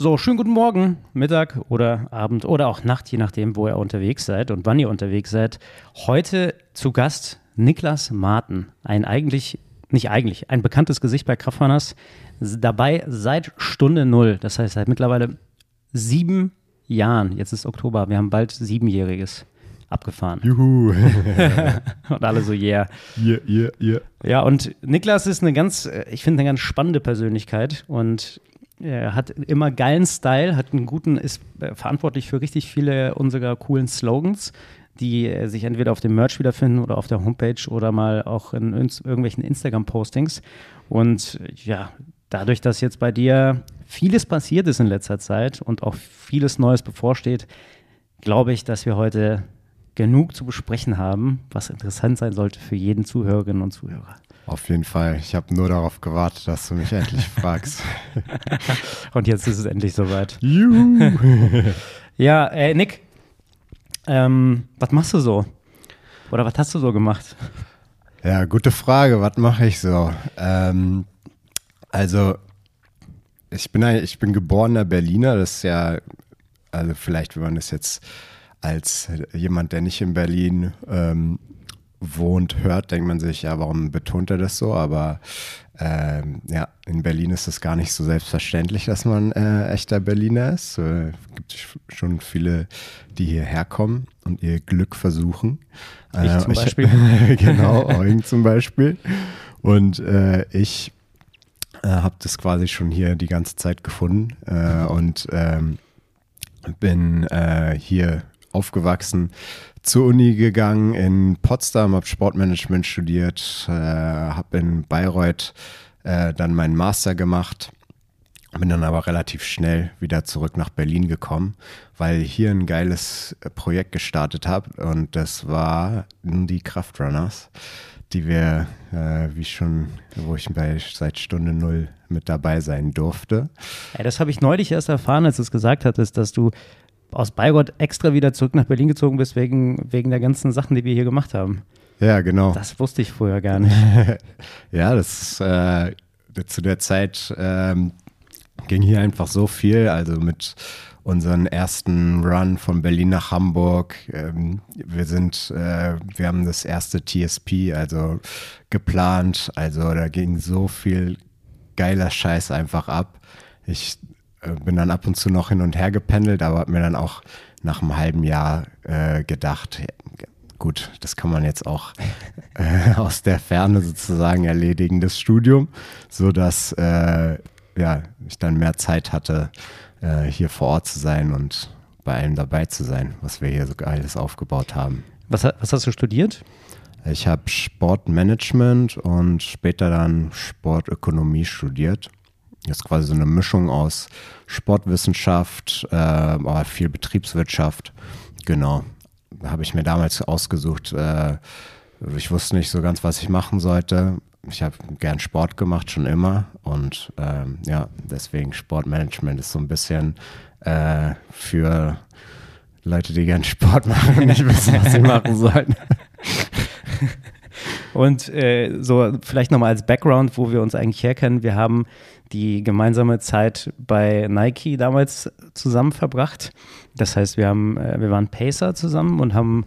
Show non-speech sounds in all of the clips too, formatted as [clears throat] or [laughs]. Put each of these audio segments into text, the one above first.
So, schönen guten Morgen, Mittag oder Abend oder auch Nacht, je nachdem, wo ihr unterwegs seid und wann ihr unterwegs seid. Heute zu Gast Niklas Marten, ein eigentlich, nicht eigentlich, ein bekanntes Gesicht bei Kraftrunners, dabei seit Stunde Null, das heißt seit mittlerweile sieben Jahren. Jetzt ist Oktober, wir haben bald siebenjähriges abgefahren. Juhu. [laughs] [laughs] und alle so, yeah. Yeah, yeah, yeah. Ja, und Niklas ist eine ganz, ich finde, eine ganz spannende Persönlichkeit und er hat immer geilen Style, hat einen guten, ist äh, verantwortlich für richtig viele unserer coolen Slogans, die äh, sich entweder auf dem Merch wiederfinden oder auf der Homepage oder mal auch in irgendwelchen Instagram-Postings. Und ja, dadurch, dass jetzt bei dir vieles passiert ist in letzter Zeit und auch vieles Neues bevorsteht, glaube ich, dass wir heute genug zu besprechen haben, was interessant sein sollte für jeden Zuhörerinnen und Zuhörer. Auf jeden Fall. Ich habe nur darauf gewartet, dass du mich endlich [laughs] fragst. Und jetzt ist es endlich soweit. Juhu. [laughs] ja, ey, Nick, ähm, was machst du so? Oder was hast du so gemacht? Ja, gute Frage. Was mache ich so? Ähm, also, ich bin, ich bin geborener Berliner. Das ist ja, also vielleicht, wenn man das jetzt als jemand, der nicht in Berlin ähm, wohnt, hört, denkt man sich, ja, warum betont er das so? Aber ähm, ja, in Berlin ist es gar nicht so selbstverständlich, dass man äh, echter Berliner ist. Es äh, gibt schon viele, die hierher kommen und ihr Glück versuchen. Ich äh, zum Beispiel. Ich, [laughs] genau, Eugen zum Beispiel. Und äh, ich äh, habe das quasi schon hier die ganze Zeit gefunden äh, und ähm, bin hier aufgewachsen, zur Uni gegangen in Potsdam, habe Sportmanagement studiert, äh, habe in Bayreuth äh, dann meinen Master gemacht, bin dann aber relativ schnell wieder zurück nach Berlin gekommen, weil ich hier ein geiles äh, Projekt gestartet habe und das war die Kraftrunners, die wir, äh, wie schon, wo ich bei seit Stunde null mit dabei sein durfte. Ja, das habe ich neulich erst erfahren, als du es gesagt hattest, dass du aus Bayreuth extra wieder zurück nach Berlin gezogen bist, wegen, wegen der ganzen Sachen, die wir hier gemacht haben. Ja, genau. Das wusste ich vorher gar nicht. [laughs] ja, das äh, zu der Zeit ähm, ging hier einfach so viel. Also mit unseren ersten Run von Berlin nach Hamburg. Ähm, wir sind, äh, wir haben das erste TSP, also geplant. Also da ging so viel geiler Scheiß einfach ab. Ich bin dann ab und zu noch hin und her gependelt, aber habe mir dann auch nach einem halben Jahr äh, gedacht, gut, das kann man jetzt auch [laughs] äh, aus der Ferne sozusagen erledigen, das Studium, sodass äh, ja, ich dann mehr Zeit hatte, äh, hier vor Ort zu sein und bei allem dabei zu sein, was wir hier so geiles aufgebaut haben. Was, was hast du studiert? Ich habe Sportmanagement und später dann Sportökonomie studiert. Das ist quasi so eine Mischung aus Sportwissenschaft, äh, aber viel Betriebswirtschaft. Genau. Habe ich mir damals ausgesucht. Äh, ich wusste nicht so ganz, was ich machen sollte. Ich habe gern Sport gemacht, schon immer. Und ähm, ja, deswegen Sportmanagement ist so ein bisschen äh, für Leute, die gern Sport machen und nicht wissen, was sie machen sollen. Und äh, so vielleicht nochmal als Background, wo wir uns eigentlich herkennen. Wir haben die gemeinsame Zeit bei Nike damals zusammen verbracht. Das heißt, wir, haben, äh, wir waren Pacer zusammen und haben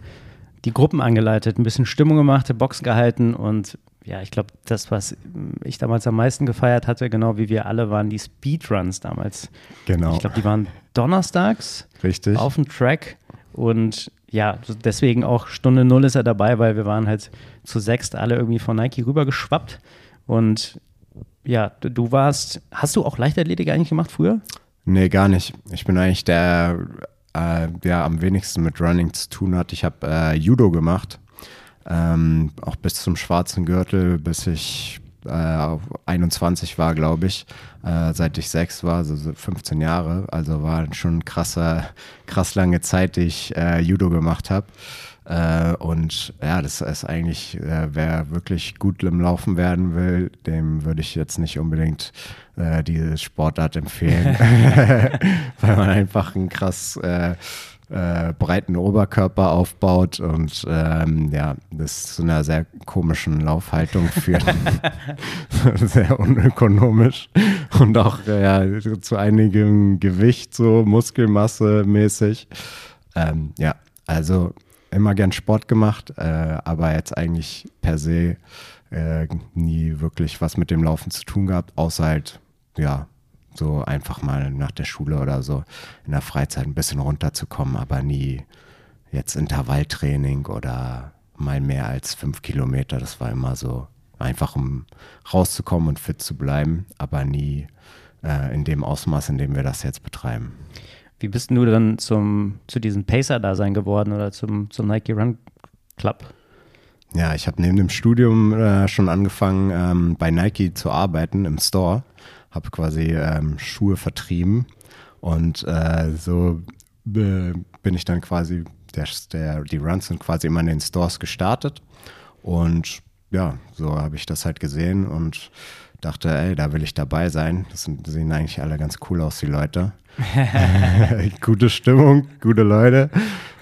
die Gruppen angeleitet, ein bisschen Stimmung gemacht, Boxen gehalten und ja, ich glaube, das, was ich damals am meisten gefeiert hatte, genau wie wir alle, waren die Speedruns damals. Genau. Ich glaube, die waren donnerstags Richtig. auf dem Track und ja, deswegen auch Stunde Null ist er dabei, weil wir waren halt zu sechst alle irgendwie von Nike rübergeschwappt und ja, du warst, hast du auch Leichtathletik eigentlich gemacht früher? Nee, gar nicht. Ich bin eigentlich der, äh, der am wenigsten mit Running zu tun hat. Ich habe äh, Judo gemacht, ähm, auch bis zum schwarzen Gürtel, bis ich äh, 21 war, glaube ich, äh, seit ich sechs war, also 15 Jahre. Also war schon krasse, krass lange Zeit, die ich äh, Judo gemacht habe. Äh, und ja, das ist eigentlich, äh, wer wirklich gut im Laufen werden will, dem würde ich jetzt nicht unbedingt äh, diese Sportart empfehlen, [laughs] [laughs] weil man einfach ein krass, äh, äh, breiten Oberkörper aufbaut und ähm, ja, das zu einer sehr komischen Laufhaltung führt. [laughs] sehr unökonomisch und auch ja, zu einigem Gewicht, so Muskelmasse mäßig. Ähm, ja, also immer gern Sport gemacht, äh, aber jetzt eigentlich per se äh, nie wirklich was mit dem Laufen zu tun gehabt, außer halt, ja, so einfach mal nach der Schule oder so in der Freizeit ein bisschen runterzukommen, aber nie jetzt Intervalltraining oder mal mehr als fünf Kilometer. Das war immer so einfach, um rauszukommen und fit zu bleiben, aber nie äh, in dem Ausmaß, in dem wir das jetzt betreiben. Wie bist du dann zum, zu diesem Pacer-Dasein geworden oder zum, zum Nike Run Club? Ja, ich habe neben dem Studium äh, schon angefangen, ähm, bei Nike zu arbeiten im Store habe quasi ähm, Schuhe vertrieben und äh, so bin ich dann quasi, der, der, die Runs sind quasi immer in den Stores gestartet und ja, so habe ich das halt gesehen und dachte, ey, da will ich dabei sein. Das sind, sehen eigentlich alle ganz cool aus, die Leute. [laughs] [laughs] gute Stimmung, gute Leute.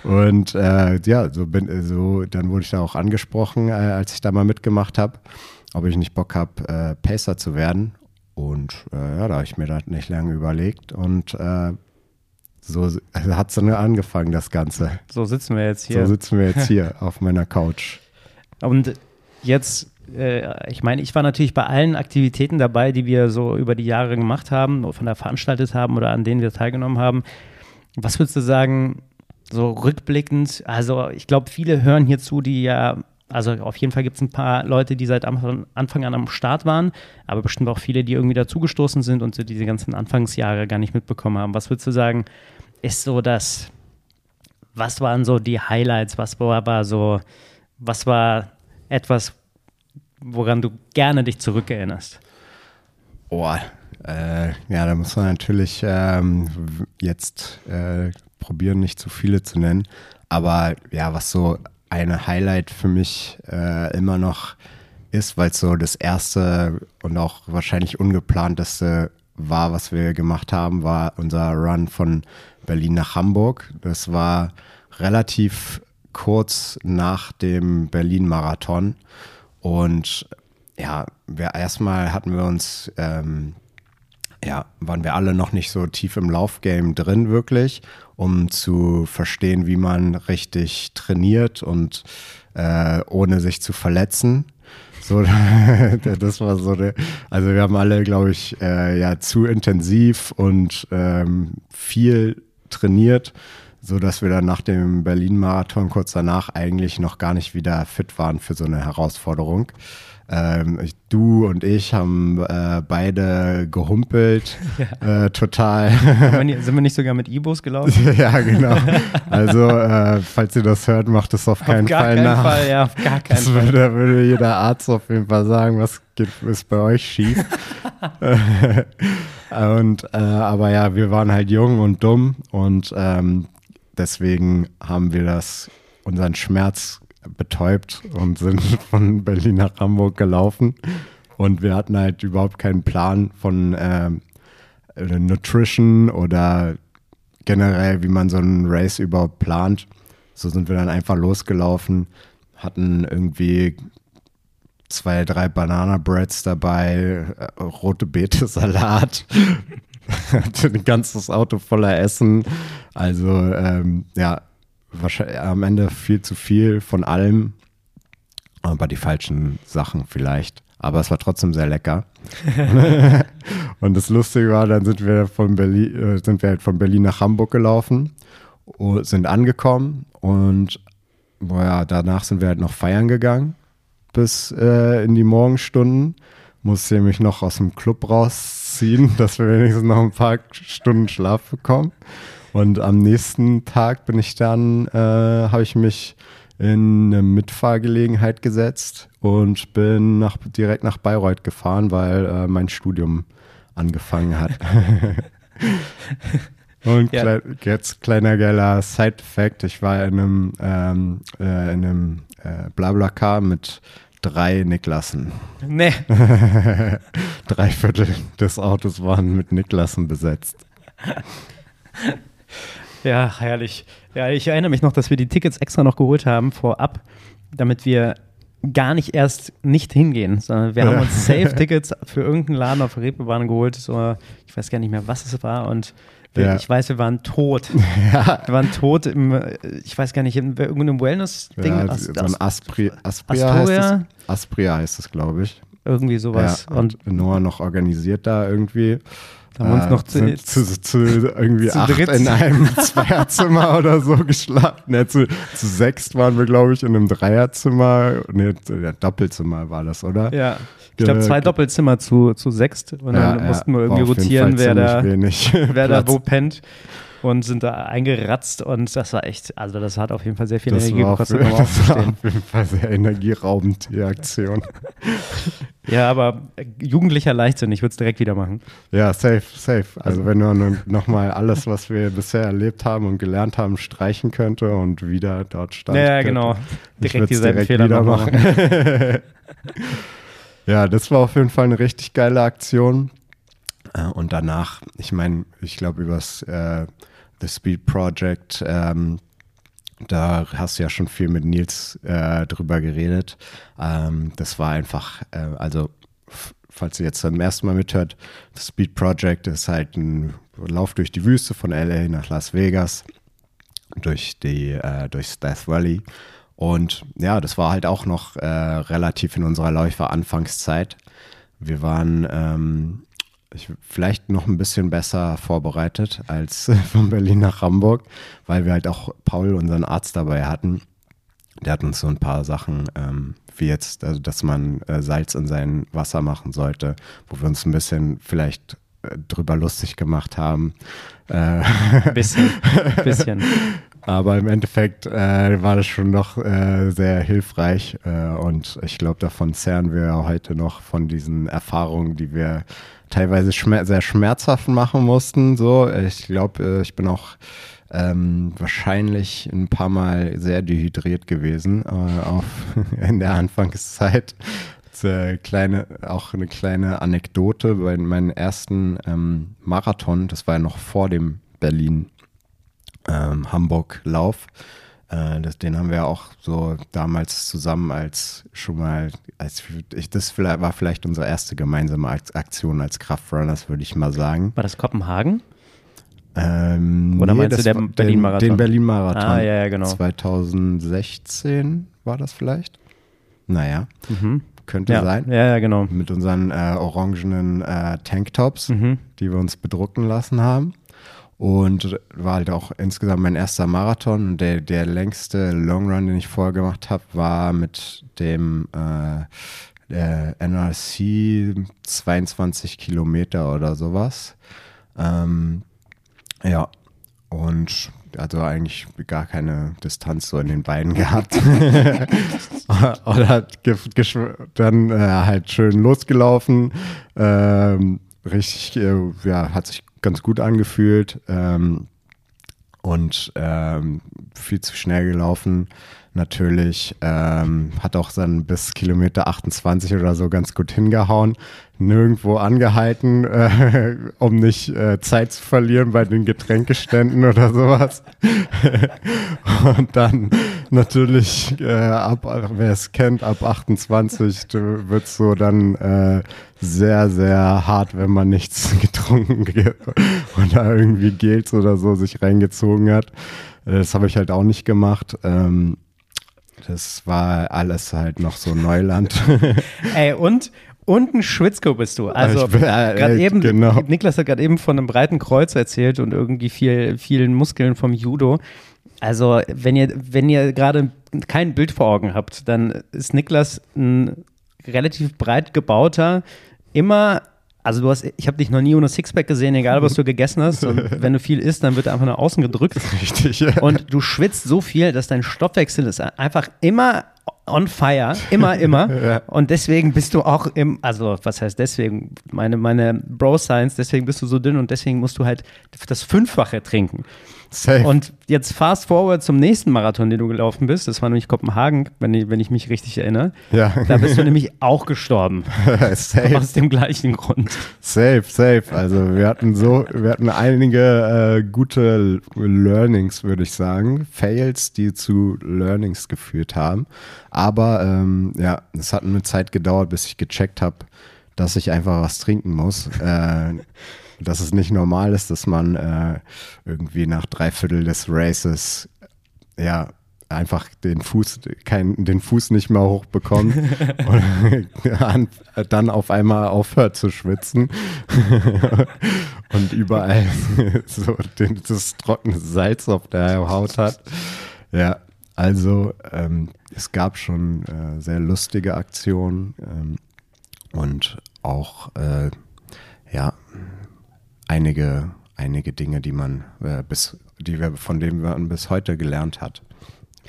Und äh, ja, so bin so, dann wurde ich da auch angesprochen, äh, als ich da mal mitgemacht habe, ob ich nicht Bock habe, äh, Pacer zu werden. Und äh, ja, da habe ich mir das nicht lange überlegt und äh, so also hat es dann angefangen, das Ganze. So sitzen wir jetzt hier. So sitzen wir jetzt [laughs] hier auf meiner Couch. Und jetzt, äh, ich meine, ich war natürlich bei allen Aktivitäten dabei, die wir so über die Jahre gemacht haben, von der veranstaltet haben oder an denen wir teilgenommen haben. Was würdest du sagen, so rückblickend? Also, ich glaube, viele hören hier zu, die ja also auf jeden Fall gibt es ein paar Leute, die seit Anfang an am Start waren, aber bestimmt auch viele, die irgendwie dazugestoßen sind und so diese ganzen Anfangsjahre gar nicht mitbekommen haben. Was würdest du sagen, ist so das, was waren so die Highlights, was war, war so, was war etwas, woran du gerne dich zurückerinnerst? Boah, äh, ja, da muss man natürlich ähm, jetzt äh, probieren, nicht zu viele zu nennen. Aber ja, was so eine Highlight für mich äh, immer noch ist, weil es so das erste und auch wahrscheinlich ungeplanteste war, was wir gemacht haben, war unser Run von Berlin nach Hamburg. Das war relativ kurz nach dem Berlin-Marathon. Und ja, wir, erstmal hatten wir uns, ähm, ja, waren wir alle noch nicht so tief im Laufgame drin wirklich um zu verstehen, wie man richtig trainiert und äh, ohne sich zu verletzen. So, [laughs] das war so eine, also wir haben alle, glaube ich, äh, ja zu intensiv und ähm, viel trainiert, so dass wir dann nach dem Berlin-Marathon kurz danach eigentlich noch gar nicht wieder fit waren für so eine Herausforderung. Ähm, du und ich haben äh, beide gehumpelt, [laughs] ja. äh, total. sind wir nicht sogar mit E-Bus gelaufen? [laughs] ja, genau. [laughs] Also, äh, falls ihr das hört, macht es auf keinen auf gar Fall keinen nach. Fall, ja, auf gar keinen das Fall. Würde, würde jeder Arzt auf jeden Fall sagen, was geht, ist bei euch schief. und, äh, aber ja, wir waren halt jung und dumm und ähm, deswegen haben wir das, unseren Schmerz betäubt und sind [laughs] von Berlin nach Hamburg gelaufen. Und wir hatten halt überhaupt keinen Plan von äh, Nutrition oder generell, wie man so einen Race überhaupt plant. So sind wir dann einfach losgelaufen, hatten irgendwie zwei, drei Banana-Breads dabei, äh, rote Beete-Salat, hatte [laughs] ein ganzes Auto voller Essen. Also ähm, ja, wahrscheinlich am Ende viel zu viel von allem, aber die falschen Sachen vielleicht. Aber es war trotzdem sehr lecker. [laughs] und das Lustige war, dann sind wir von Berlin, äh, sind wir halt von Berlin nach Hamburg gelaufen, sind angekommen und boah, danach sind wir halt noch feiern gegangen bis äh, in die Morgenstunden. Musste mich noch aus dem Club rausziehen, [laughs] dass wir wenigstens noch ein paar Stunden Schlaf bekommen. Und am nächsten Tag bin ich dann, äh, habe ich mich in eine Mitfahrgelegenheit gesetzt und bin nach, direkt nach Bayreuth gefahren, weil äh, mein Studium angefangen hat. [laughs] und ja. klei jetzt kleiner geiler Side-Fact: Ich war in einem, ähm, äh, in einem äh, Blablacar mit drei Niklassen. Nee. [laughs] Drei Viertel des Autos waren mit Niklassen besetzt. Ja, herrlich. Ja, ich erinnere mich noch, dass wir die Tickets extra noch geholt haben vorab, damit wir gar nicht erst nicht hingehen, sondern wir haben uns [laughs] Safe-Tickets für irgendeinen Laden auf der Reeperbahn geholt. So, ich weiß gar nicht mehr, was es war und Ja. ich weiß, wir waren tot. [laughs] Ja. Wir waren tot im, äh, ich weiß gar nicht, in irgendeinem Wellness-Ding. Ja, As- so ein As- Aspri Aspria heißt es. Aspria heißt es, glaube ich. irgendwie sowas. Ja, und und Noah noch organisiert da irgendwie. Da haben wir uns Äh, noch zu, zu, zu irgendwie acht dritt. in einem [laughs] Zweierzimmer oder so geschlafen. Ne, zu, zu sechst waren wir, glaube ich, in einem Dreierzimmer. Ne, ja, Doppelzimmer war das, oder? Ja, ich glaube, zwei Ge- Doppelzimmer zu, zu sechst. Und dann Ja, ja, mussten wir irgendwie rotieren, wer da, wenig [laughs] wer da wo pennt. Und sind da eingeratzt und das war echt, also das hat auf jeden Fall sehr viel Das Energie auf, gekostet, um das war auf jeden Fall sehr energieraubend, die Aktion. [laughs] Ja, aber äh, jugendlicher Leichtsinn, ich würde es direkt wieder machen. Ja, safe, safe. Also wenn man nochmal alles, was wir bisher erlebt haben und gelernt haben, streichen könnte und wieder dort stand. Ja, ja, genau. Direkt dieselben direkt Fehler wieder nochmal machen. [laughs] ja, das war auf jeden Fall eine richtig geile Aktion. Äh, Und danach, ich meine, ich glaube, übers äh, The Speed Project, ähm, da hast du ja schon viel mit Nils äh, drüber geredet. Ähm, das war einfach, äh, also falls ihr jetzt zum ersten Mal mithört, The Speed Project ist halt ein Lauf durch die Wüste von LA nach Las Vegas, durch die, äh, durchs Death Valley. Und ja, das war halt auch noch äh, relativ in unserer Läufer-Anfangszeit. Wir waren ähm, ich, vielleicht noch ein bisschen besser vorbereitet als [laughs] von Berlin nach Hamburg, weil wir halt auch Paul, unseren Arzt, dabei hatten. Der hat uns so ein paar Sachen, ähm, wie jetzt, also dass man äh, Salz in sein Wasser machen sollte, wo wir uns ein bisschen vielleicht äh, drüber lustig gemacht haben. Äh, Bisschen, [laughs] bisschen. aber im Endeffekt äh, war das schon noch äh, sehr hilfreich äh, und ich glaube, davon zehren wir heute noch von diesen Erfahrungen, die wir teilweise schmer sehr schmerzhaft machen mussten. So, ich glaube, äh, ich bin auch ähm, wahrscheinlich ein paar Mal sehr dehydriert gewesen äh, auf, [laughs] in der Anfangszeit. Das, äh, kleine, auch eine kleine Anekdote bei meinem ersten ähm, Marathon, das war ja noch vor dem Berlin ähm. Äh, das, den haben wir auch so damals zusammen als schon mal, als ich, das war vielleicht unsere erste gemeinsame Ak- Aktion als Kraftrunners, würde ich mal sagen. War das Kopenhagen? Ähm, Oder meinst du den Berlin-Marathon? Den Berlin-Marathon. Ah, ja, ja, genau. 2016 war das vielleicht? Naja, Mhm. könnte Ja, sein. ja, ja, genau. Mit unseren äh, orangenen äh, Tanktops, Mhm. die wir uns bedrucken lassen haben. Und war halt auch insgesamt mein erster Marathon. Und der, der längste Long Run, den ich vorher gemacht habe, war mit dem äh, der NRC 22 Kilometer oder sowas. Ähm, ja, und also eigentlich gar keine Distanz so in den Beinen [laughs] gehabt. [laughs] Oder dann äh, halt schön losgelaufen. Ähm, richtig, äh, ja, hat sich ganz gut angefühlt. Ähm, und ähm, viel zu schnell gelaufen. Natürlich ähm, hat auch dann bis Kilometer 28 oder so ganz gut hingehauen. Nirgendwo angehalten, äh, [laughs] um nicht äh, Zeit zu verlieren bei den Getränkeständen [laughs] oder sowas. [laughs] Und dann natürlich, äh, ab, wer es kennt, ab 28 wird es so dann äh, sehr, sehr hart, wenn man nichts getrunken ge- oder irgendwie Gels oder so sich reingezogen hat. Äh, Das habe ich halt auch nicht gemacht. Ähm, das war alles halt noch so Neuland. [laughs] Ey, und, und ein Schwitzko bist du. Also, äh, gerade eben, genau. Niklas hat gerade eben von einem breiten Kreuz erzählt und irgendwie viel, vielen Muskeln vom Judo. Also, wenn ihr, wenn ihr gerade kein Bild vor Augen habt, dann ist Niklas ein relativ breit gebauter, immer, also du hast, ich habe dich noch nie ohne Sixpack gesehen, egal was du gegessen hast. Und [laughs] wenn du viel isst, dann wird er einfach nach außen gedrückt. Richtig. Und du schwitzt so viel, dass dein Stoffwechsel ist einfach immer on fire, immer, immer. [laughs] Ja. Und deswegen bist du auch im, also was heißt deswegen, meine, meine Bro-Science, deswegen bist du so dünn und deswegen musst du halt das Fünffache trinken. Safe. Und jetzt fast forward zum nächsten Marathon, den du gelaufen bist. Das war nämlich Kopenhagen, wenn ich, wenn ich mich richtig erinnere. Ja. Da bist du nämlich auch gestorben. [laughs] safe. Aus dem gleichen Grund. Safe, safe. Also wir hatten so, wir hatten einige äh, gute Learnings, würde ich sagen. Fails, die zu Learnings geführt haben. Aber ähm, ja, es hat eine Zeit gedauert, bis ich gecheckt habe, dass ich einfach was trinken muss. äh, dass es nicht normal ist, dass man äh, irgendwie nach drei Viertel des Races ja einfach den Fuß, kein, den Fuß nicht mehr hochbekommt [laughs] und dann auf einmal aufhört zu schwitzen [laughs] und überall [laughs] so den, das trockene Salz auf der Haut hat. Ja, also ähm, es gab schon äh, sehr lustige Aktionen ähm, und auch äh, ja einige, einige Dinge, die man äh, bis, die wir, von denen man bis heute gelernt hat,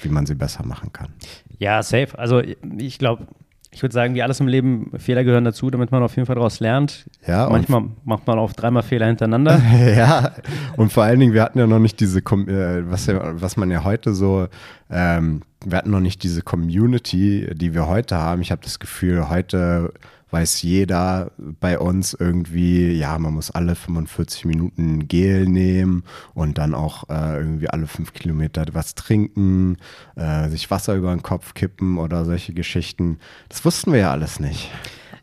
wie man sie besser machen kann. Ja, safe. Also ich glaube, ich würde sagen, wie alles im Leben, Fehler gehören dazu, damit man auf jeden Fall daraus lernt. Ja, Manchmal macht man auch dreimal Fehler hintereinander. [laughs] ja, und vor allen Dingen, wir hatten ja noch nicht diese, äh, was, was man ja heute so, ähm, wir hatten noch nicht diese Community, die wir heute haben. Ich habe das Gefühl, heute weiß jeder bei uns irgendwie, ja, man muss alle 45 Minuten Gel nehmen und dann auch äh, irgendwie alle fünf Kilometer was trinken, äh, sich Wasser über den Kopf kippen oder solche Geschichten. Das wussten wir ja alles nicht.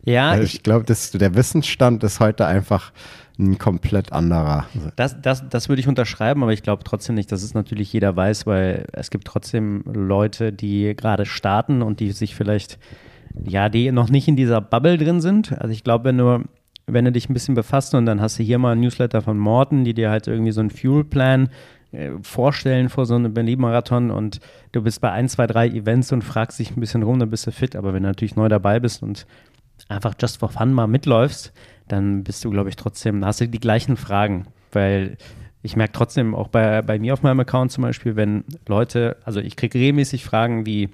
Ja. Also ich, ich glaube, der Wissensstand ist heute einfach ein komplett anderer. Das, das, das würde ich unterschreiben, aber ich glaube trotzdem nicht, dass es natürlich jeder weiß, weil es gibt trotzdem Leute, die gerade starten und die sich vielleicht ja, die noch nicht in dieser Bubble drin sind. Also ich glaube, wenn du, wenn du dich ein bisschen befasst und dann hast du hier mal ein Newsletter von Morten, die dir halt irgendwie so einen Fuel-Plan äh, vorstellen vor so einem Berlin-Marathon und du bist bei ein, zwei, drei Events und fragst dich ein bisschen rum, dann bist du fit. Aber wenn du natürlich neu dabei bist und einfach just for fun mal mitläufst, dann bist du, glaube ich, trotzdem, hast du die gleichen Fragen, weil ich merke trotzdem auch bei, bei mir auf meinem Account zum Beispiel, wenn Leute, also ich kriege regelmäßig Fragen wie,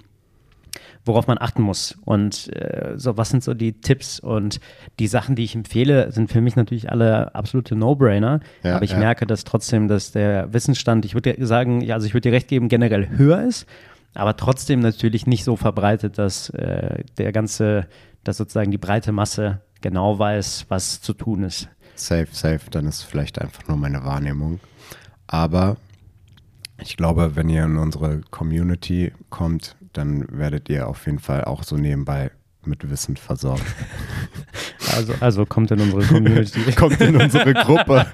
worauf man achten muss. Und äh, so, was sind so die Tipps und die Sachen, die ich empfehle, sind für mich natürlich alle absolute No-Brainer. Ja, aber ich ja. merke, dass trotzdem, dass der Wissensstand, ich würde sagen, ja, also ich würde dir recht geben, generell höher ist, aber trotzdem natürlich nicht so verbreitet, dass äh, der ganze, dass sozusagen die breite Masse genau weiß, was zu tun ist. Safe, safe, dann ist vielleicht einfach nur meine Wahrnehmung. Aber ich glaube, wenn ihr in unsere Community kommt, dann werdet ihr auf jeden Fall auch so nebenbei mit Wissen versorgt. [laughs] Also, also kommt in unsere Community. [laughs] kommt in unsere Gruppe.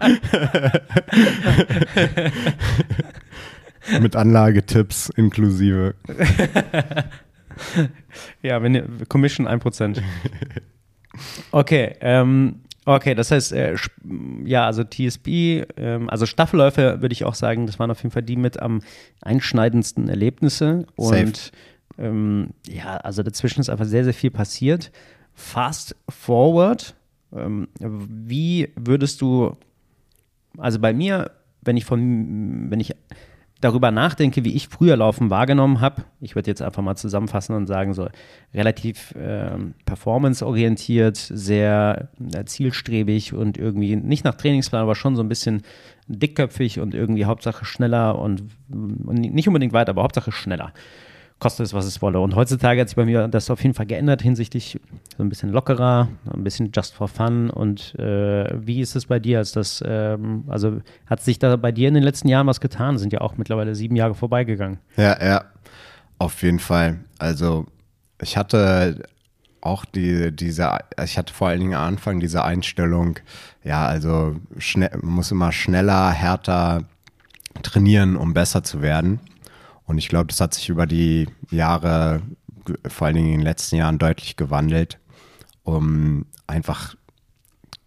[laughs] mit Anlagetipps inklusive. ja, wenn ihr, Commission 1%. Okay, ähm, Okay, das heißt, äh, ja, also TSB, ähm, also Staffelläufe würde ich auch sagen, das waren auf jeden Fall die mit am einschneidendsten Erlebnisse. Und ähm, ja, also dazwischen ist einfach sehr, sehr viel passiert. Fast forward, ähm, wie würdest du, also bei mir, wenn ich von, wenn ich darüber nachdenke, wie ich früher Laufen wahrgenommen habe, ich würde jetzt einfach mal zusammenfassen und sagen, so relativ äh, performanceorientiert, sehr äh, zielstrebig und irgendwie nicht nach Trainingsplan, aber schon so ein bisschen dickköpfig und irgendwie Hauptsache schneller und, und nicht unbedingt weiter, aber Hauptsache schneller koste es, was es wolle. Und heutzutage hat sich bei mir das auf jeden Fall geändert hinsichtlich so ein bisschen lockerer, ein bisschen just for fun. Und äh, wie ist es bei dir? Ist das, ähm, also hat sich da bei dir in den letzten Jahren was getan? Sind ja auch mittlerweile sieben Jahre vorbeigegangen. Ja, ja, auf jeden Fall. Also ich hatte auch die, diese, ich hatte vor allen Dingen am Anfang diese Einstellung, ja, also schnell, muss immer schneller, härter trainieren, um besser zu werden. Und ich glaube, das hat sich über die Jahre, vor allen Dingen in den letzten Jahren, deutlich gewandelt, um einfach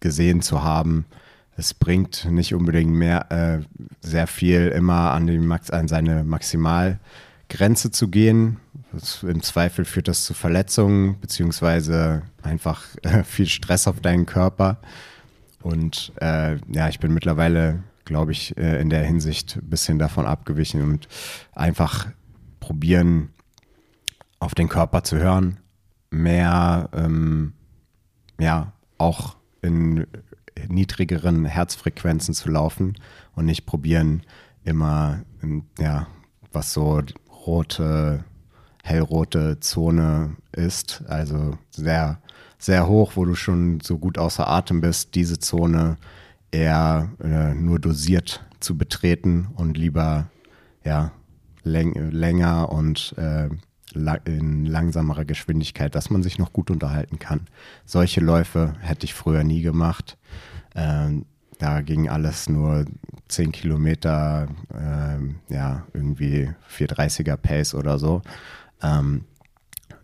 gesehen zu haben, es bringt nicht unbedingt mehr äh, sehr viel immer an, die Max, an seine Maximalgrenze zu gehen. Das, Im Zweifel führt das zu Verletzungen beziehungsweise einfach äh, viel Stress auf deinen Körper. Und äh, ja, ich bin mittlerweile glaube ich, äh, in der Hinsicht ein bisschen davon abgewichen und einfach probieren, auf den Körper zu hören, mehr, ähm, ja, auch in niedrigeren Herzfrequenzen zu laufen und nicht probieren, immer, ja, was so rote, hellrote Zone ist, also sehr, sehr hoch, wo du schon so gut außer Atem bist, diese Zone eher äh, nur dosiert zu betreten und lieber ja läng länger und äh, in langsamerer Geschwindigkeit, dass man sich noch gut unterhalten kann. Solche Läufe hätte ich früher nie gemacht. Ähm, da ging alles nur 10 Kilometer, ähm, ja, irgendwie 430er Pace oder so. Ähm,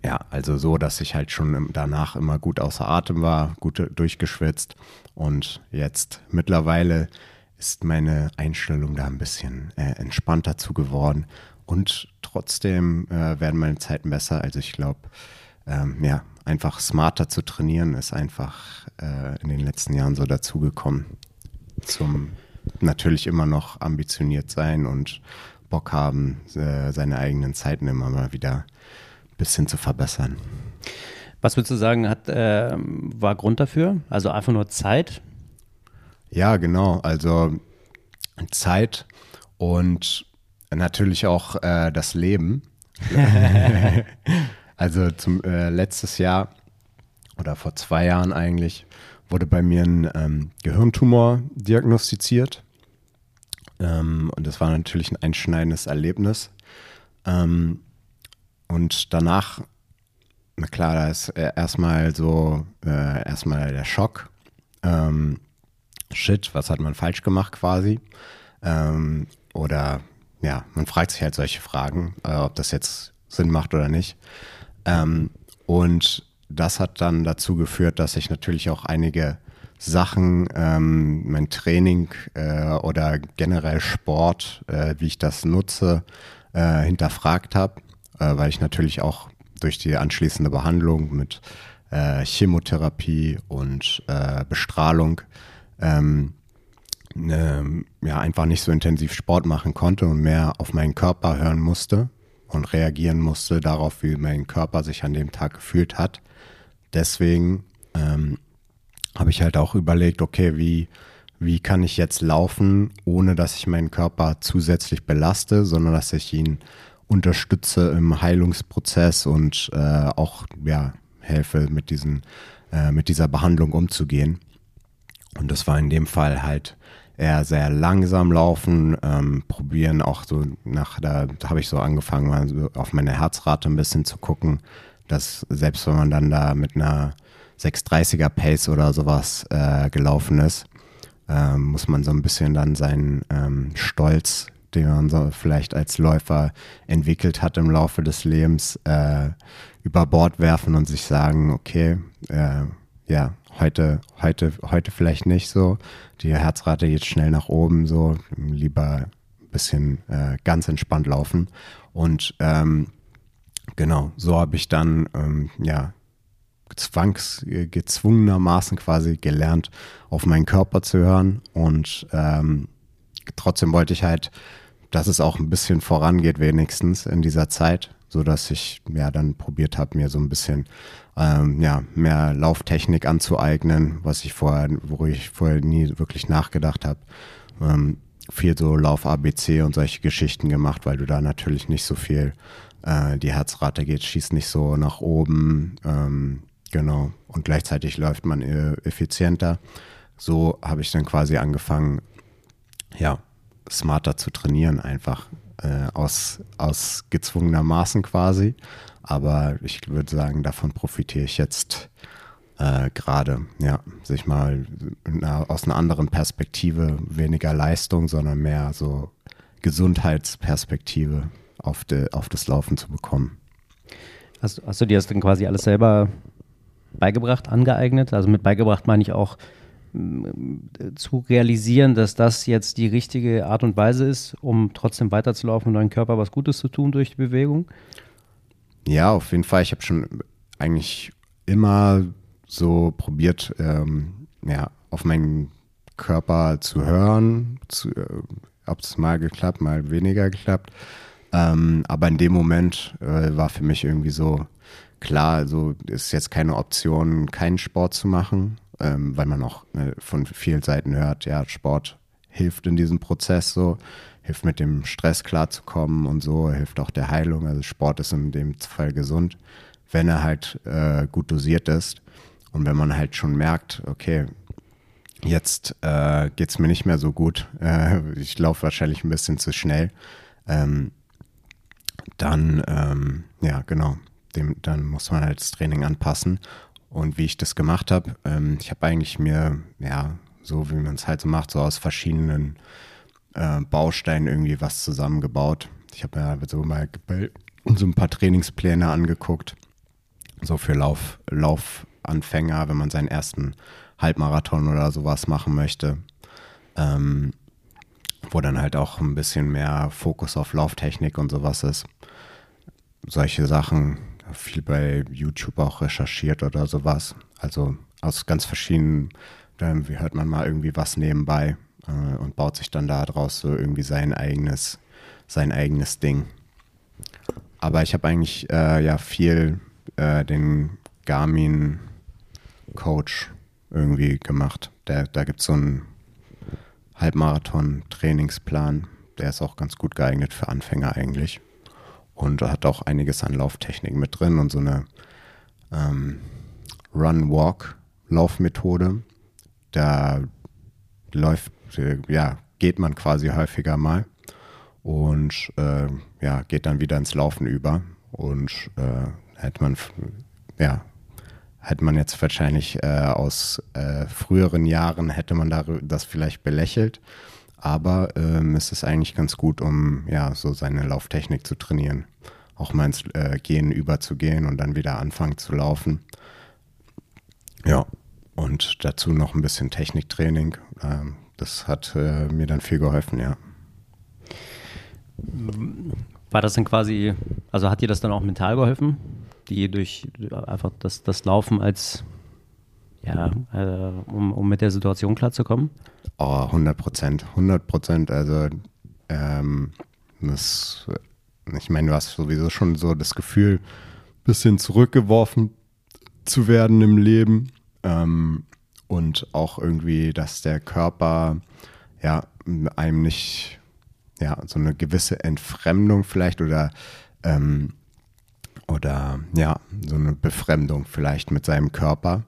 ja, also so, dass ich halt schon danach immer gut außer Atem war, gut durchgeschwitzt. Und jetzt mittlerweile ist meine Einstellung da ein bisschen äh, entspannter zu geworden. Und trotzdem äh, werden meine Zeiten besser. Also ich glaube, ähm, ja, einfach smarter zu trainieren ist einfach äh, in den letzten Jahren so dazugekommen. Zum natürlich immer noch ambitioniert sein und Bock haben, äh, seine eigenen Zeiten immer mal wieder ein bisschen zu verbessern. Was würdest du sagen, hat, äh, war Grund dafür? Also einfach nur Zeit? Ja, genau. Also Zeit und natürlich auch äh, das Leben. [laughs] also zum äh, letztes Jahr oder vor zwei Jahren eigentlich wurde bei mir ein ähm, Gehirntumor diagnostiziert. Ähm, und das war natürlich ein einschneidendes Erlebnis. Ähm, und danach, na klar, da ist erstmal so, äh, erstmal der Schock. Ähm, shit, was hat man falsch gemacht quasi? Ähm, oder ja, man fragt sich halt solche Fragen, äh, ob das jetzt Sinn macht oder nicht. Ähm, und das hat dann dazu geführt, dass ich natürlich auch einige Sachen, ähm, mein Training äh, oder generell Sport, äh, wie ich das nutze, äh, hinterfragt habe, äh, weil ich natürlich auch durch die anschließende Behandlung mit äh, Chemotherapie und äh, Bestrahlung ähm, ne, ja, einfach nicht so intensiv Sport machen konnte und mehr auf meinen Körper hören musste und reagieren musste darauf, wie mein Körper sich an dem Tag gefühlt hat. Deswegen ähm, habe ich halt auch überlegt, okay, wie, wie kann ich jetzt laufen, ohne dass ich meinen Körper zusätzlich belaste, sondern dass ich ihn unterstütze im Heilungsprozess und äh, auch ja, helfe, mit, diesen, äh, mit dieser Behandlung umzugehen. Und das war in dem Fall halt eher sehr langsam laufen, ähm, probieren auch so nach, da, habe ich so angefangen, mal so auf meine Herzrate ein bisschen zu gucken, dass selbst wenn man dann da mit einer 630er Pace oder sowas äh, gelaufen ist, äh, muss man so ein bisschen dann seinen ähm, Stolz, den man so vielleicht als Läufer entwickelt hat im Laufe des Lebens, äh, über Bord werfen und sich sagen, okay, äh, ja, heute, heute, heute vielleicht nicht so. Die Herzrate geht schnell nach oben, so lieber ein bisschen äh, ganz entspannt laufen. Und ähm, genau, so habe ich dann ähm, ja zwangs, gezwungenermaßen quasi gelernt, auf meinen Körper zu hören. Und ähm, trotzdem wollte ich halt, dass es auch ein bisschen vorangeht, wenigstens in dieser Zeit, so dass ich ja dann probiert habe, mir so ein bisschen ähm, ja, mehr Lauftechnik anzueignen, was ich vorher, wo ich vorher nie wirklich nachgedacht habe. Ähm, viel so Lauf ABC und solche Geschichten gemacht, weil du da natürlich nicht so viel, äh, die Herzrate geht, schießt nicht so nach oben, ähm, genau. Und gleichzeitig läuft man effizienter. So habe ich dann quasi angefangen, ja, smarter zu trainieren, einfach äh, aus, aus gezwungenermaßen quasi. Aber ich würde sagen, davon profitiere ich jetzt äh, gerade. Ja, sich mal na, aus einer anderen Perspektive, weniger Leistung, sondern mehr so Gesundheitsperspektive auf, de, auf das Laufen zu bekommen. Hast, hast du dir das dann quasi alles selber beigebracht, angeeignet? Also mit beigebracht meine ich auch zu realisieren, dass das jetzt die richtige Art und Weise ist, um trotzdem weiterzulaufen und deinem Körper was Gutes zu tun durch die Bewegung? Ja, auf jeden Fall. Ich habe schon eigentlich immer so probiert, ähm, ja, auf meinen Körper zu hören. Zu, äh, ob es mal geklappt, mal weniger geklappt. Ähm, aber in dem Moment äh, war für mich irgendwie so klar, also ist jetzt keine Option, keinen Sport zu machen, ähm, weil man auch äh, von vielen Seiten hört, ja, Sport hilft in diesem Prozess so. hilft mit dem Stress klarzukommen und so, hilft auch der Heilung. Also Sport ist in dem Fall gesund, wenn er halt äh, gut dosiert ist. Und wenn man halt schon merkt, okay, jetzt äh, geht es mir nicht mehr so gut, [laughs] äh, ich laufe wahrscheinlich ein bisschen zu schnell, ähm, dann, ähm, ja, genau, dem, dann muss man halt das Training anpassen. Und wie ich das gemacht habe, ähm, ich habe eigentlich mir, ja, so wie man es halt so macht, so aus verschiedenen äh, Bausteinen irgendwie was zusammengebaut. Ich habe mir so mal so ein paar Trainingspläne angeguckt, so für Lauf, Laufanfänger, wenn man seinen ersten Halbmarathon oder sowas machen möchte. Ähm, wo dann halt auch ein bisschen mehr Fokus auf Lauftechnik und sowas ist. Solche Sachen, viel bei YouTube auch recherchiert oder sowas. Also aus ganz verschiedenen, dann hört man mal irgendwie was nebenbei äh, und baut sich dann daraus so irgendwie sein eigenes, sein eigenes Ding. Aber ich habe eigentlich äh, ja viel äh, den Garmin Coach irgendwie gemacht. Der, da gibt es so einen Halbmarathon-Trainingsplan. Der ist auch ganz gut geeignet für Anfänger eigentlich. Und hat auch einiges an Lauftechnik mit drin und so eine ähm, Run-Walk-Laufmethode. Da läuft, äh, ja, geht man quasi häufiger mal und äh, ja, geht dann wieder ins Laufen über. Und äh, hätte man, ja, hätte man jetzt wahrscheinlich äh, aus äh, früheren Jahren, hätte man da, das vielleicht belächelt. Aber ähm, es ist eigentlich ganz gut, um ja so seine Lauftechnik zu trainieren. Auch mal ins äh, Gehen überzugehen und dann wieder anfangen zu laufen. Ja, und dazu noch ein bisschen Techniktraining. Ähm, das hat äh, mir dann viel geholfen, ja. War das dann quasi, also hat dir das dann auch mental geholfen? die durch einfach das, das Laufen als, ja, äh, um, um mit der Situation klarzukommen? Oh, 100 Prozent, 100 Prozent. Also, ähm, das, ich meine, du hast sowieso schon so das Gefühl, ein bisschen zurückgeworfen zu werden im Leben. Ähm, und auch irgendwie, dass der Körper ja einem nicht ja so eine gewisse Entfremdung vielleicht oder ähm, oder ja, so eine Befremdung vielleicht mit seinem Körper,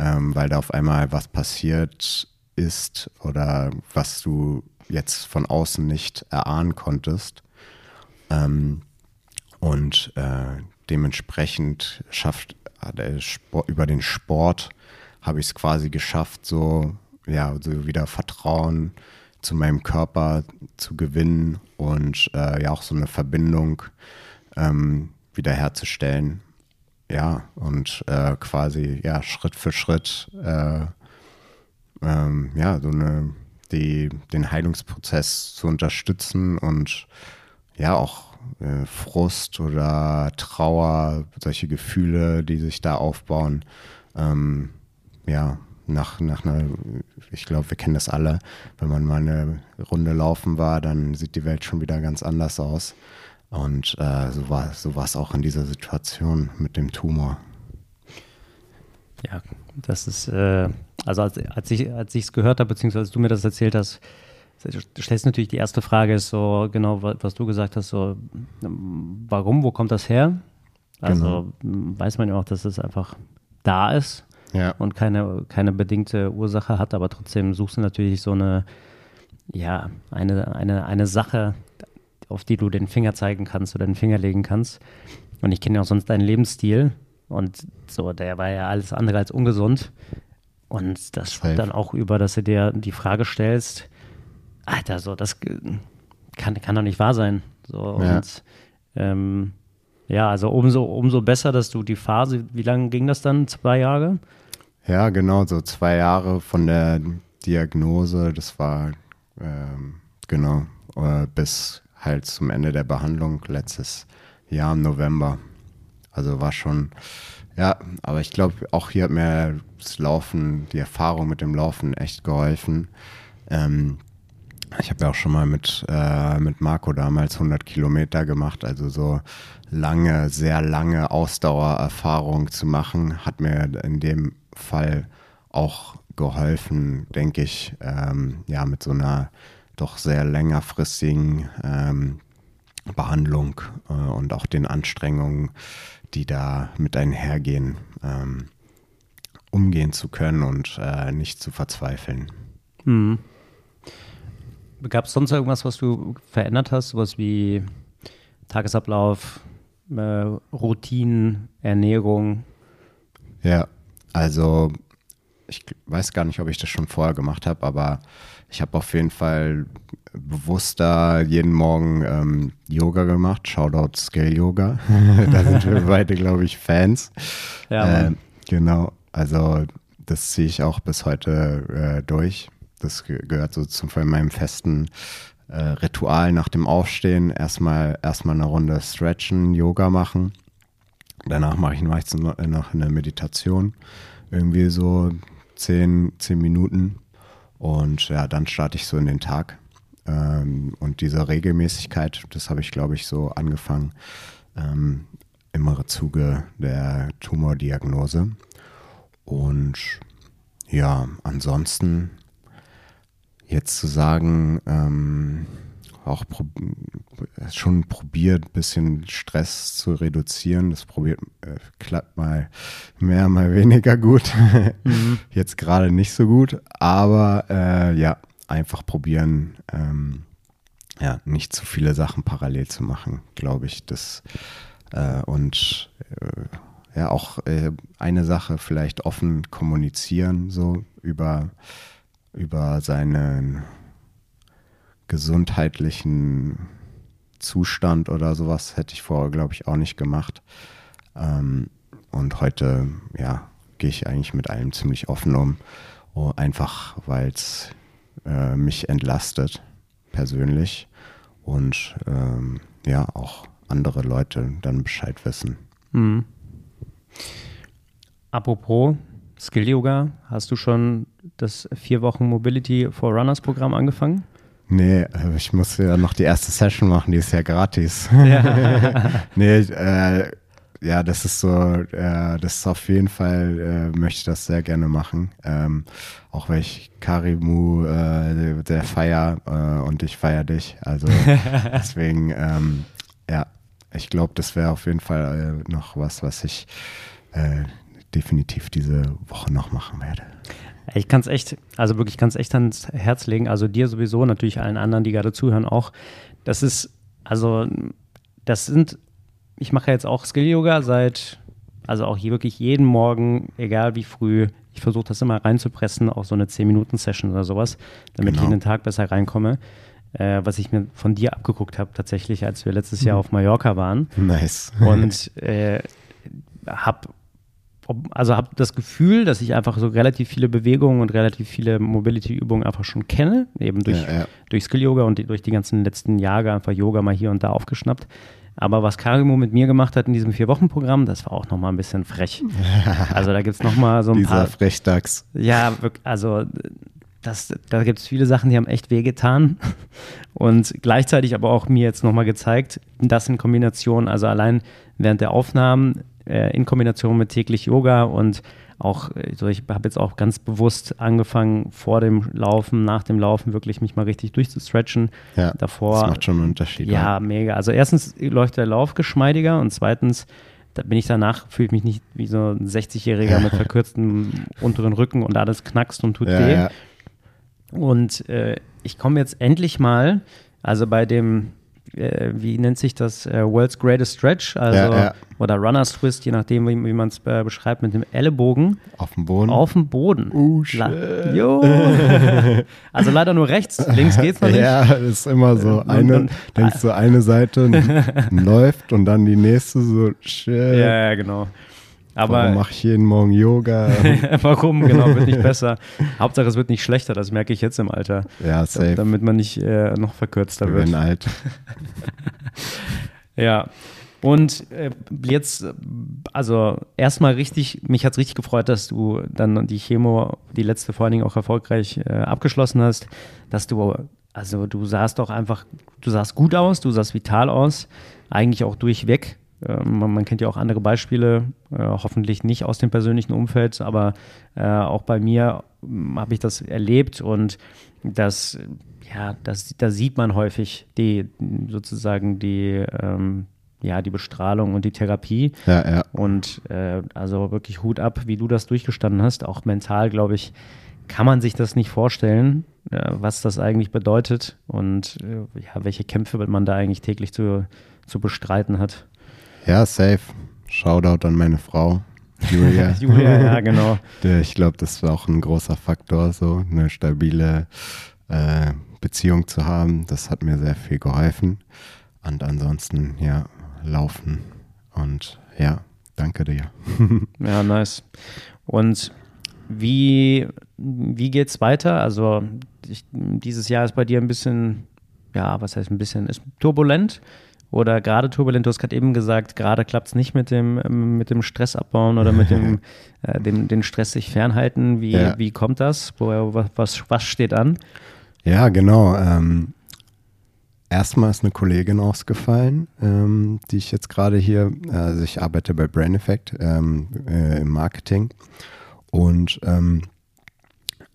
ähm, weil da auf einmal was passiert ist oder was du jetzt von außen nicht erahnen konntest. Ähm, und äh, dementsprechend schafft äh, Sport, über den Sport habe ich es quasi geschafft, so ja, so wieder Vertrauen zu meinem Körper zu gewinnen und äh, ja auch so eine Verbindung ähm, wiederherzustellen. Ja, und äh, quasi ja Schritt für Schritt äh, ähm, ja so eine die den Heilungsprozess zu unterstützen und ja auch äh, Frust oder Trauer, solche Gefühle, die sich da aufbauen, ähm, ja nach, nach einer, ich glaube, wir kennen das alle, wenn man mal eine Runde laufen war, dann sieht die Welt schon wieder ganz anders aus. Und äh, so war so es auch in dieser Situation mit dem Tumor. Ja, das ist, äh, also als, als ich als es gehört habe, beziehungsweise als du mir das erzählt hast, du stellst natürlich die erste Frage, ist so genau, was du gesagt hast, so, warum, wo kommt das her? Also genau. weiß man ja auch, dass es einfach da ist ja. und keine, keine bedingte Ursache hat, aber trotzdem suchst du natürlich so eine, ja, eine, eine, eine Sache, auf die du den Finger zeigen kannst oder den Finger legen kannst. Und ich kenne ja auch sonst deinen Lebensstil. Und so, der war ja alles andere als ungesund. Und das schwappt dann auch über, dass du dir die Frage stellst, Alter, so, das kann, kann doch nicht wahr sein. So, ja. und ähm, ja, also umso, umso besser, dass du die Phase, wie lange ging das dann? Zwei Jahre? Ja, genau, so zwei Jahre von der Diagnose, das war ähm, genau, äh, bis halt zum Ende der Behandlung letztes Jahr im November. Also war schon, ja, aber ich glaube, auch hier hat mir das Laufen, die Erfahrung mit dem Laufen echt geholfen. Ähm, ich habe ja auch schon mal mit, äh, mit Marco damals 100 Kilometer gemacht, also so lange, sehr lange Ausdauererfahrung zu machen, hat mir in dem Fall auch geholfen, denke ich, ähm, ja, mit so einer doch sehr längerfristigen ähm, Behandlung äh, und auch den Anstrengungen, die da mit einhergehen, ähm, umgehen zu können und äh, nicht zu verzweifeln. Mhm. Gab es sonst irgendwas, was du verändert hast, sowas wie Tagesablauf, äh, Routinen, Ernährung? Ja, also ich weiß gar nicht, ob ich das schon vorher gemacht habe, aber ich habe auf jeden Fall bewusster jeden Morgen ähm, Yoga gemacht. Shoutout Skill Yoga. [laughs] da sind wir [laughs] beide, glaube ich, Fans. Ja, äh, genau. Also das ziehe ich auch bis heute äh, durch. Das gehört so zu meinem festen äh, Ritual nach dem Aufstehen. Erstmal erstmal eine Runde Stretchen, Yoga machen. Danach mache ich meistens noch eine Meditation. Irgendwie so zehn, zehn Minuten. Und ja, dann starte ich so in den Tag. Ähm, und diese Regelmäßigkeit, das habe ich, glaube ich, so angefangen ähm, im Zuge der Tumordiagnose. Und ja, ansonsten jetzt zu sagen, ähm, auch prob schon probiert, ein bisschen Stress zu reduzieren. Das probiert, äh, klappt mal mehr, mal weniger gut. [laughs] Mhm. Jetzt gerade nicht so gut, aber äh, ja, einfach probieren, ähm, ja, nicht zu viele Sachen parallel zu machen, glaube ich. Das, äh, und äh, ja, auch äh, eine Sache vielleicht offen kommunizieren, so über, über seinen gesundheitlichen Zustand oder sowas hätte ich vorher, glaube ich, auch nicht gemacht. Ähm, und heute, ja, gehe ich eigentlich mit allem ziemlich offen um. Oh, einfach, weil es äh, mich entlastet, persönlich. Und ähm, ja, auch andere Leute dann Bescheid wissen. Mhm. Apropos Skill Yoga, hast du schon das vier Wochen Mobility for Runners Programm angefangen? Nee, äh, ich muss ja noch die erste Session machen, die ist ja gratis. Ja. [laughs] nee, äh, ja, das ist so, äh, das ist auf jeden Fall, äh, möchte ich das sehr gerne machen. Ähm, auch weil ich Karimu äh, der feier äh, und ich feier dich. Also [laughs] deswegen, ähm, ja, ich glaube, das wäre auf jeden Fall äh, noch was, was ich äh, definitiv diese Woche noch machen werde. Ich kann es echt, also wirklich, kann es echt ans Herz legen. Also dir sowieso, natürlich allen anderen, die gerade zuhören, auch. Das ist, also, das sind, ich mache jetzt auch Skill-Yoga seit, also auch hier wirklich jeden Morgen, egal wie früh. Ich versuche das immer reinzupressen, auch so eine 10-Minuten-Session oder sowas, damit genau. ich in den Tag besser reinkomme. Äh, was ich mir von dir abgeguckt habe, tatsächlich, als wir letztes Jahr mhm. auf Mallorca waren. Nice. Und äh, habe also habe das Gefühl, dass ich einfach so relativ viele Bewegungen und relativ viele Mobility-Übungen einfach schon kenne, eben durch, ja, ja. durch Skill-Yoga und die, durch die ganzen letzten Jahre einfach Yoga mal hier und da aufgeschnappt. Aber was Karimo mit mir gemacht hat in diesem Vier-Wochen-Programm, das war auch nochmal ein bisschen frech. [laughs] Also da gibt es nochmal so ein Dieser paar. Dieser Frechdachs. Ja, also das, da gibt es viele Sachen, die haben echt wehgetan. Und gleichzeitig aber auch mir jetzt nochmal gezeigt, das in Kombination, also allein während der Aufnahmen äh, in Kombination mit täglich Yoga und auch, also ich habe jetzt auch ganz bewusst angefangen, vor dem Laufen, nach dem Laufen wirklich mich mal richtig durchzustretchen. Ja, Davor, das macht schon einen Unterschied. Ja, ja, mega. Also erstens läuft der Lauf geschmeidiger und zweitens da bin ich danach, fühle ich mich nicht wie so ein 60-Jähriger mit [laughs] verkürztem unteren Rücken und alles knackst und tut ja, weh. Ja. Und äh, ich komme jetzt endlich mal, also bei dem äh, wie nennt sich das, äh, World's Greatest Stretch, also ja, ja. oder Runner's Twist, je nachdem, wie, wie man es äh, beschreibt, mit dem Ellenbogen. Auf dem Boden. Auf dem Boden. Uh, La jo. [laughs] also leider nur rechts, links geht's noch nicht. Ja, ist immer so. Eine, und, denkst du, eine Seite [laughs] läuft und dann die nächste so shit. Ja, genau. Aber Warum mache ich jeden Morgen Yoga? [laughs] Warum? Genau, wird nicht [laughs] besser. Hauptsache, es wird nicht schlechter, das merke ich jetzt im Alter. Ja, safe. Damit man nicht äh, noch verkürzter Wir wird. werden alt. [laughs] ja. Und äh, jetzt, also erstmal richtig, mich hat es richtig gefreut, dass du dann die Chemo, die letzte vor allen Dingen auch erfolgreich äh, abgeschlossen hast, dass du, also du sahst doch einfach, du sahst gut aus, du sahst vital aus, eigentlich auch durchweg. Ähm, man, kennt ja auch andere Beispiele, äh, hoffentlich nicht aus dem persönlichen Umfeld, aber äh, auch bei mir habe ich das erlebt und das, ja, das, da sieht man häufig die sozusagen die, ähm, ja, die Bestrahlung und die Therapie. Ja, ja. Und äh, also wirklich Hut ab, wie du das durchgestanden hast. Auch mental, glaube ich, kann man sich das nicht vorstellen, äh, was das eigentlich bedeutet und äh, ja, welche Kämpfe man da eigentlich täglich zu, zu bestreiten hat. Ja, safe. Shoutout an meine Frau. Julia. [laughs] Julia, ja, genau. ich glaube, das war auch ein großer Faktor, so eine stabile äh, Beziehung zu haben. Das hat mir sehr viel geholfen. Und ansonsten, ja, laufen. Und ja, danke dir. [laughs] ja, nice. Und wie, wie geht es weiter? Also, ich, dieses Jahr ist bei dir ein bisschen, ja, was heißt ein bisschen, ist turbulent oder gerade turbulent? Du hast gerade eben gesagt, gerade klappt es nicht mit dem, ähm, mit dem Stress abbauen oder mit dem, [laughs] äh, dem den Stress sich fernhalten. Wie, ja. wie kommt das? Wo, was, was steht an? Ja, genau. Ähm, erstmal ist eine Kollegin ausgefallen, ähm, die ich jetzt gerade hier, also ich arbeite bei Brain Effect ähm, äh, im Marketing und ähm,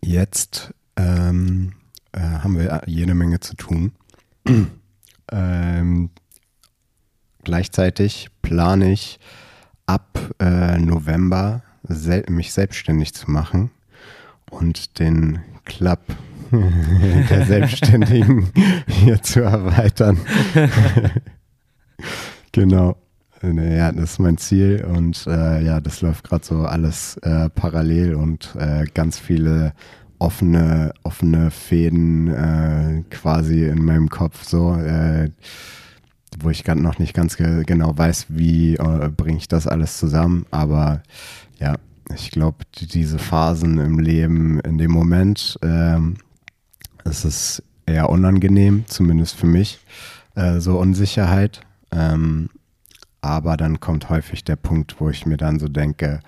jetzt ähm, äh, haben wir jede Menge zu tun. [clears throat] ähm, Gleichzeitig plane ich ab äh, November sel mich selbstständig zu machen und den Club [laughs] der Selbstständigen [laughs] hier zu erweitern. [laughs] genau. Ja, das ist mein Ziel und äh, ja, das läuft gerade so alles äh, parallel und äh, ganz viele offene, offene Fäden äh, quasi in meinem Kopf so äh, wo ich noch nicht ganz ge genau weiß, wie äh, bringe ich das alles zusammen. Aber ja, ich glaube, diese Phasen im Leben, in dem Moment, ähm, es ist eher unangenehm, zumindest für mich, äh, so Unsicherheit. Ähm, aber dann kommt häufig der Punkt, wo ich mir dann so denke,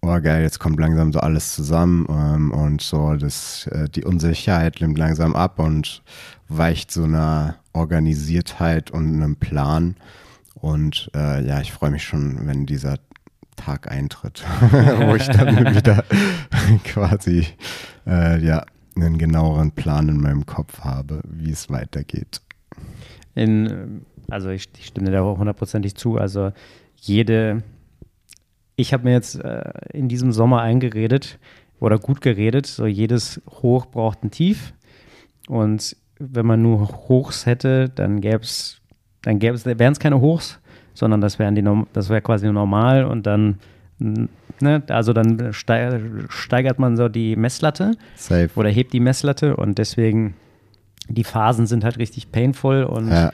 oh geil, jetzt kommt langsam so alles zusammen ähm, und so das, äh, die Unsicherheit nimmt langsam ab und weicht so einer Organisiertheit und einem Plan. Und äh, ja, ich freue mich schon, wenn dieser Tag eintritt, [laughs] wo ich dann [laughs] wieder [laughs] quasi äh, ja, einen genaueren Plan in meinem Kopf habe, wie es weitergeht. In, also ich, ich stimme dir da auch hundertprozentig zu. Also jede, ich habe mir jetzt äh, in diesem Sommer eingeredet oder gut geredet, so jedes Hoch braucht ein Tief. Und wenn man nur Hochs hätte, dann gäbe es, dann gäbe es, wären es keine Hochs, sondern das wären die, das wäre quasi normal und dann, ne, also dann steigert man so die Messlatte Safe. oder hebt die Messlatte und deswegen die Phasen sind halt richtig painful und ja.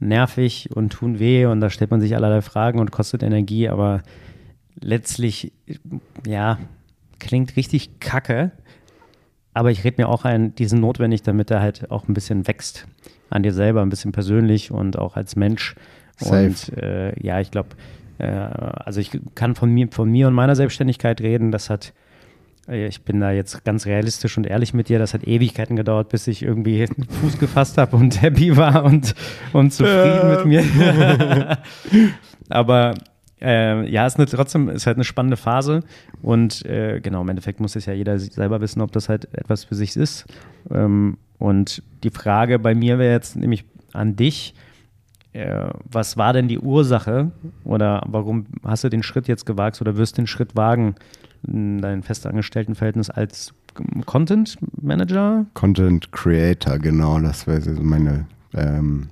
nervig und tun weh und da stellt man sich allerlei Fragen und kostet Energie, aber letztlich, ja, klingt richtig kacke, aber ich rede mir auch ein, die sind notwendig, damit er halt auch ein bisschen wächst an dir selber, ein bisschen persönlich und auch als Mensch. Safe. Und äh, ja, ich glaube, äh, also ich kann von mir, von mir und meiner Selbstständigkeit reden. Das hat, äh, ich bin da jetzt ganz realistisch und ehrlich mit dir, das hat Ewigkeiten gedauert, bis ich irgendwie [laughs] Fuß gefasst habe und happy war und, und zufrieden mit mir. [laughs] Aber äh, ja, ist eine, trotzdem ist halt eine spannende Phase und äh, genau, im Endeffekt muss es ja jeder selber wissen, ob das halt etwas für sich ist. Ähm, und die Frage bei mir wäre jetzt nämlich an dich, äh, was war denn die Ursache oder warum hast du den Schritt jetzt gewagt oder wirst den Schritt wagen, in dein Festangestelltenverhältnis als Content Manager? Content Creator, genau, das wäre meine, ähm,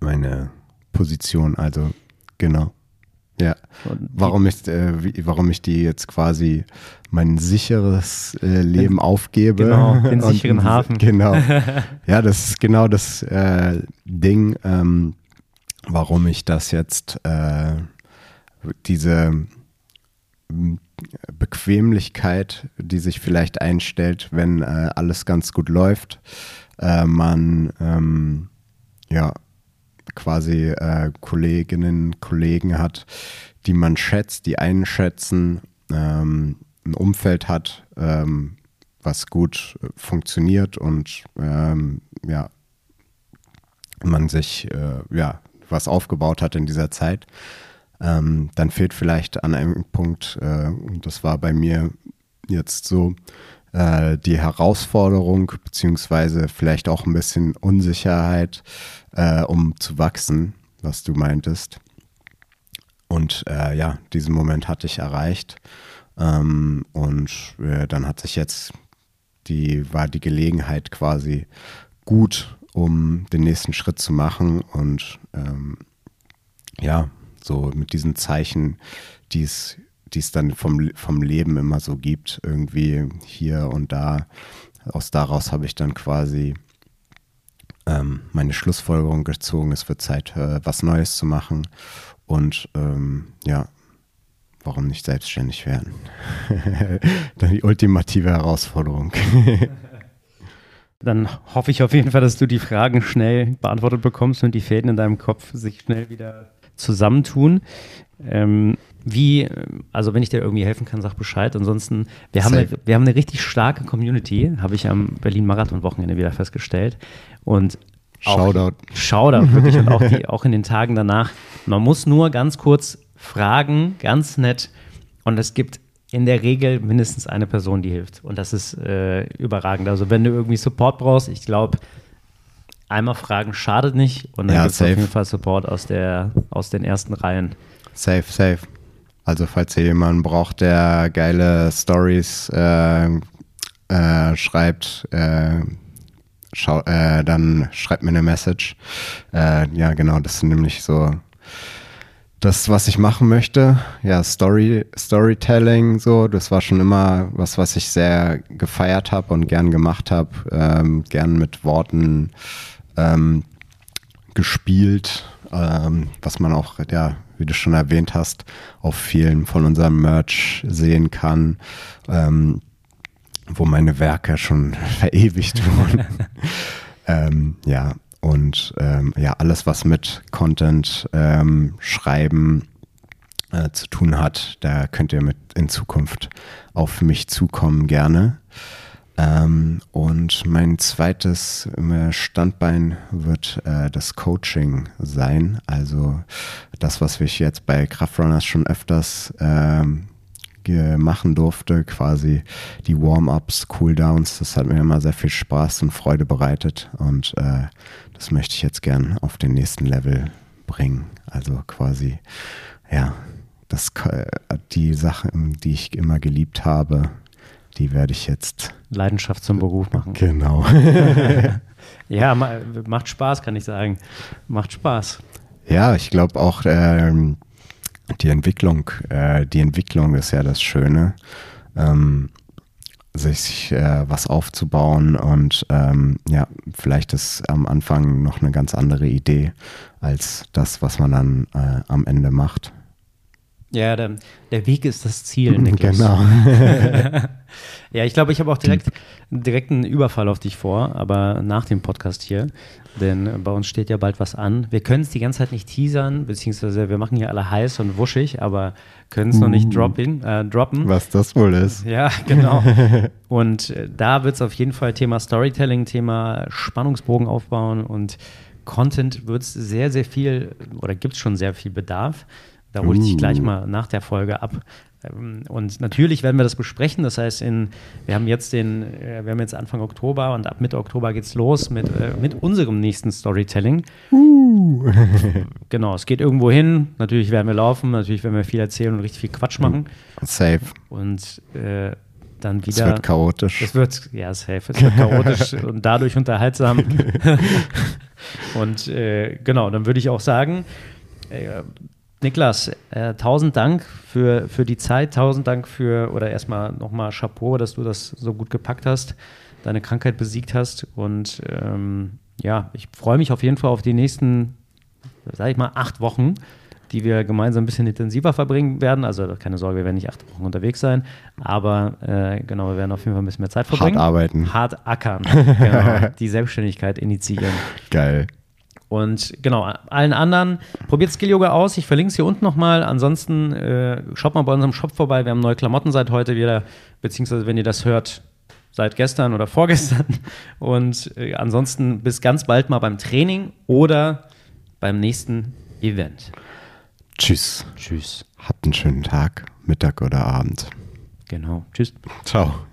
meine Position, also genau. Ja. Warum ich, äh, wie, warum ich die jetzt quasi mein sicheres äh, Leben aufgebe. Genau, den [laughs] sicheren und, Hafen. Genau. [laughs] Ja, das ist genau das äh, Ding, ähm, warum ich das jetzt, äh, diese Bequemlichkeit, die sich vielleicht einstellt, wenn äh, alles ganz gut läuft, äh, man ähm, ja quasi äh, Kolleginnen, Kollegen hat, die man schätzt, die einschätzen, ähm, ein Umfeld hat, ähm, was gut äh, funktioniert und ähm, ja, man sich äh, ja was aufgebaut hat in dieser Zeit, ähm, dann fehlt vielleicht an einem Punkt, äh, das war bei mir jetzt so äh, die Herausforderung, beziehungsweise vielleicht auch ein bisschen Unsicherheit, äh, um zu wachsen, was du meintest. Und äh, ja, diesen Moment hatte ich erreicht. Ähm, und äh, dann hat sich jetzt die, war die Gelegenheit quasi gut, um den nächsten Schritt zu machen. Und ähm, ja, so mit diesen Zeichen, die es die es dann vom, vom Leben immer so gibt, irgendwie hier und da. Aus daraus habe ich dann quasi ähm, meine Schlussfolgerung gezogen. Es wird Zeit, äh, was Neues zu machen. Und ähm, ja, warum nicht selbstständig werden? [laughs] dann die ultimative Herausforderung. [laughs] Dann hoffe ich auf jeden Fall, dass du die Fragen schnell beantwortet bekommst und die Fäden in deinem Kopf sich schnell wieder zusammentun. Ähm, wie, also wenn ich dir irgendwie helfen kann, sag Bescheid. Ansonsten, wir haben, eine, wir haben eine richtig starke Community, habe ich am Berlin-Marathon-Wochenende wieder festgestellt. Und auch, Shoutout. Shoutout, wirklich. Und auch, die, [laughs] auch in den Tagen danach. Man muss nur ganz kurz fragen, ganz nett. Und es gibt in der Regel mindestens eine Person, die hilft. Und das ist äh, überragend. Also wenn du irgendwie Support brauchst, ich glaube, einmal fragen schadet nicht. Und dann ja, gibt es auf jeden Fall Support aus, der, aus den ersten Reihen. Safe, safe. Also falls ihr jemanden braucht, der geile Stories äh, äh, schreibt, äh, schau, äh, dann schreibt mir eine Message. Äh, ja, genau, das sind nämlich so das, was ich machen möchte. Ja, Story, Storytelling, so, das war schon immer was, was ich sehr gefeiert habe und gern gemacht habe. Ähm, gern mit Worten ähm, gespielt, ähm, was man auch, ja, wie du schon erwähnt hast, auf vielen von unserem Merch sehen kann, ähm, wo meine Werke schon [laughs] verewigt wurden. [laughs] ähm, ja, und ähm, ja, alles, was mit Content ähm, schreiben äh, zu tun hat, da könnt ihr mit in Zukunft auf mich zukommen gerne. Ähm, und mein zweites äh, Standbein wird äh, das Coaching sein. Also das, was ich jetzt bei Kraftrunners schon öfters ähm, machen durfte, quasi die Warm-ups, Cooldowns, das hat mir immer sehr viel Spaß und Freude bereitet und äh, das möchte ich jetzt gern auf den nächsten Level bringen. Also quasi, ja, das, die Sachen, die ich immer geliebt habe, die werde ich jetzt. Leidenschaft zum Beruf machen. Genau. [laughs] ja, macht Spaß, kann ich sagen. Macht Spaß. Ja, ich glaube auch ähm, die Entwicklung, äh, die Entwicklung ist ja das Schöne, ähm, sich äh, was aufzubauen und ähm, ja, vielleicht ist am Anfang noch eine ganz andere Idee als das, was man dann äh, am Ende macht. Ja, der, der Weg ist das Ziel, [laughs] Niklas. Genau. [laughs] ja, ich glaube, ich habe auch direkt, direkt einen Überfall auf dich vor, aber nach dem Podcast hier. Denn bei uns steht ja bald was an. Wir können es die ganze Zeit nicht teasern, beziehungsweise wir machen hier alle heiß und wuschig, aber können es noch nicht uh. droppen, äh, droppen. Was das wohl ist. Ja, genau. [laughs] und äh, da wird es auf jeden Fall Thema Storytelling, Thema Spannungsbogen aufbauen und Content wird es sehr, sehr viel oder gibt es schon sehr viel Bedarf. Da hole ich dich gleich uh. mal nach der Folge ab. Ähm, und natürlich werden wir das besprechen. Das heißt, in, wir haben jetzt den, äh, wir haben jetzt Anfang Oktober und ab Mitte Oktober geht es los mit, äh, mit unserem nächsten Storytelling. Uh. [laughs] genau, es geht irgendwo hin. Natürlich werden wir laufen, natürlich werden wir viel erzählen und richtig viel Quatsch machen. Safe. Und äh, dann wieder. Es wird chaotisch. Es wird, ja, safe. Es wird chaotisch [laughs] und dadurch unterhaltsam. [laughs] und äh, genau, dann würde ich auch sagen, äh, Niklas, äh, tausend Dank für, für die Zeit, tausend Dank für, oder erstmal nochmal Chapeau, dass du das so gut gepackt hast, deine Krankheit besiegt hast. Und ähm, ja, ich freue mich auf jeden Fall auf die nächsten, sag ich mal, acht Wochen, die wir gemeinsam ein bisschen intensiver verbringen werden. Also keine Sorge, wir werden nicht acht Wochen unterwegs sein, aber äh, genau, wir werden auf jeden Fall ein bisschen mehr Zeit verbringen. Hart arbeiten. Hart ackern. [laughs] genau, die Selbstständigkeit initiieren. Geil. Und genau, allen anderen, probiert Skill Yoga aus. Ich verlinke es hier unten nochmal. Ansonsten äh, schaut mal bei unserem Shop vorbei. Wir haben neue Klamotten seit heute wieder, beziehungsweise wenn ihr das hört, seit gestern oder [laughs] vorgestern. Und äh, ansonsten bis ganz bald mal beim Training oder beim nächsten Event. Tschüss. Tschüss. Habt einen schönen Tag, Mittag oder Abend. Genau. Tschüss. Ciao.